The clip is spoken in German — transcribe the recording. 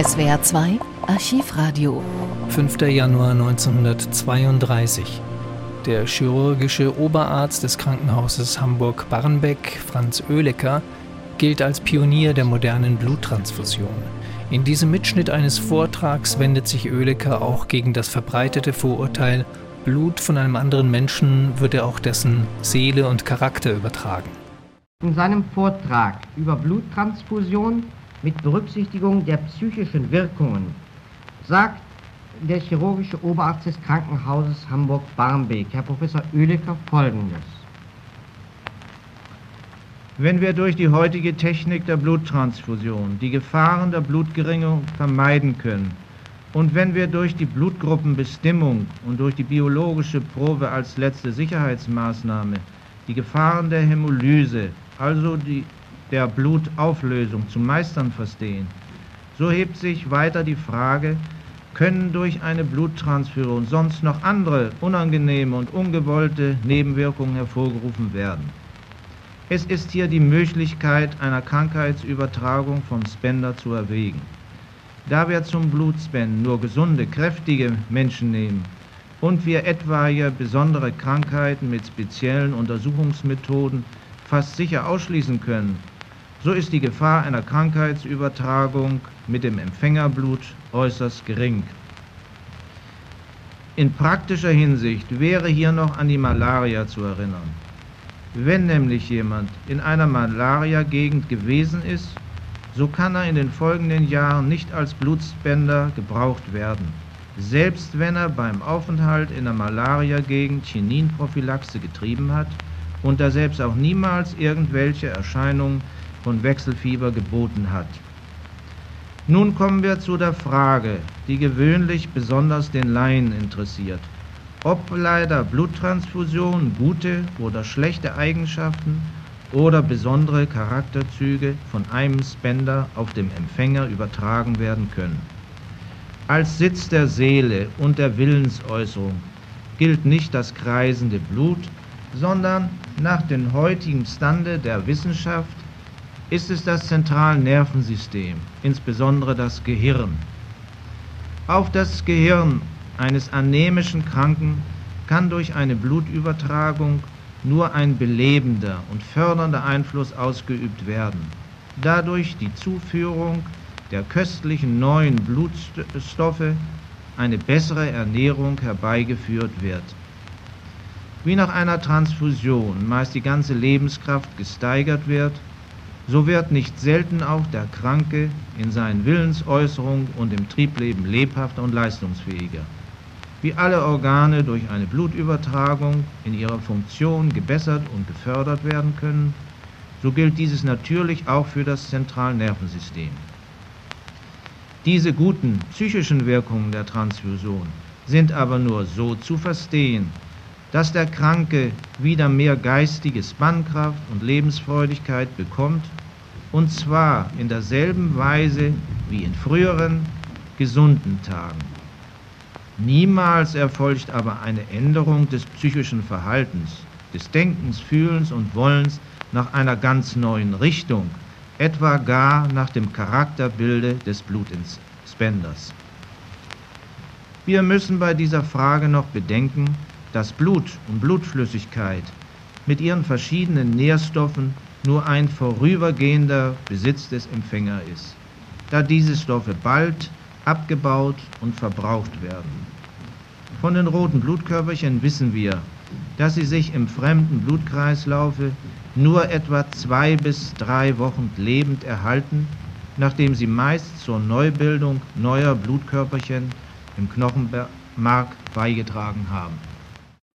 SWR 2 Archivradio. 5. Januar 1932. Der chirurgische Oberarzt des Krankenhauses Hamburg-Barnbeck, Franz Oehlecker, gilt als Pionier der modernen Bluttransfusion. In diesem Mitschnitt eines Vortrags wendet sich Oehlecker auch gegen das verbreitete Vorurteil, Blut von einem anderen Menschen würde auch dessen Seele und Charakter übertragen. In seinem Vortrag über Bluttransfusion mit Berücksichtigung der psychischen Wirkungen sagt der chirurgische Oberarzt des Krankenhauses Hamburg-Barmbek, Herr Professor Oehlecker, Folgendes. Wenn wir durch die heutige Technik der Bluttransfusion die Gefahren der Blutgeringung vermeiden können und wenn wir durch die Blutgruppenbestimmung und durch die biologische Probe als letzte Sicherheitsmaßnahme die Gefahren der Hämolyse, also die, der Blutauflösung zu meistern verstehen, so hebt sich weiter die Frage, können durch eine Bluttransfusion sonst noch andere unangenehme und ungewollte Nebenwirkungen hervorgerufen werden. Es ist hier die Möglichkeit einer Krankheitsübertragung vom Spender zu erwägen. Da wir zum Blutspenden nur gesunde, kräftige Menschen nehmen und wir etwaige besondere Krankheiten mit speziellen Untersuchungsmethoden fast sicher ausschließen können, so ist die Gefahr einer Krankheitsübertragung mit dem Empfängerblut äußerst gering. In praktischer Hinsicht wäre hier noch an die Malaria zu erinnern. Wenn nämlich jemand in einer Malaria-Gegend gewesen ist, so kann er in den folgenden Jahren nicht als Blutspender gebraucht werden, selbst wenn er beim Aufenthalt in der Malaria-Gegend Chininprophylaxe getrieben hat und er selbst auch niemals irgendwelche Erscheinungen von Wechselfieber geboten hat. Nun kommen wir zu der Frage, die gewöhnlich besonders den Laien interessiert. Ob leider Bluttransfusion gute oder schlechte Eigenschaften oder besondere Charakterzüge von einem Spender auf dem Empfänger übertragen werden können. Als Sitz der Seele und der Willensäußerung gilt nicht das kreisende Blut, sondern nach dem heutigen Stande der Wissenschaft ist es das Zentralnervensystem, insbesondere das Gehirn. Auf das Gehirn eines anämischen Kranken kann durch eine Blutübertragung nur ein belebender und fördernder Einfluss ausgeübt werden. Dadurch die Zuführung der köstlichen neuen Blutstoffe eine bessere Ernährung herbeigeführt wird. Wie nach einer Transfusion meist die ganze Lebenskraft gesteigert wird, so wird nicht selten auch der Kranke in seinen Willensäußerungen und im Triebleben lebhafter und leistungsfähiger. Wie alle Organe durch eine Blutübertragung in ihrer Funktion gebessert und gefördert werden können, so gilt dieses natürlich auch für das Zentralnervensystem. Diese guten psychischen Wirkungen der Transfusion sind aber nur so zu verstehen, dass der Kranke wieder mehr geistige Spannkraft und Lebensfreudigkeit bekommt, und zwar in derselben Weise wie in früheren, gesunden Tagen. Niemals erfolgt aber eine Änderung des psychischen Verhaltens, des Denkens, Fühlens und Wollens nach einer ganz neuen Richtung, etwa gar nach dem Charakterbilde des Blutspenders. Wir müssen bei dieser Frage noch bedenken, dass Blut und Blutflüssigkeit mit ihren verschiedenen Nährstoffen nur ein vorübergehender Besitz des Empfängers ist, da diese Stoffe bald abgebaut und verbraucht werden. Von den roten Blutkörperchen wissen wir, dass sie sich im fremden Blutkreislaufe nur etwa zwei bis drei Wochen lebend erhalten, nachdem sie meist zur Neubildung neuer Blutkörperchen im Knochenmark beigetragen haben.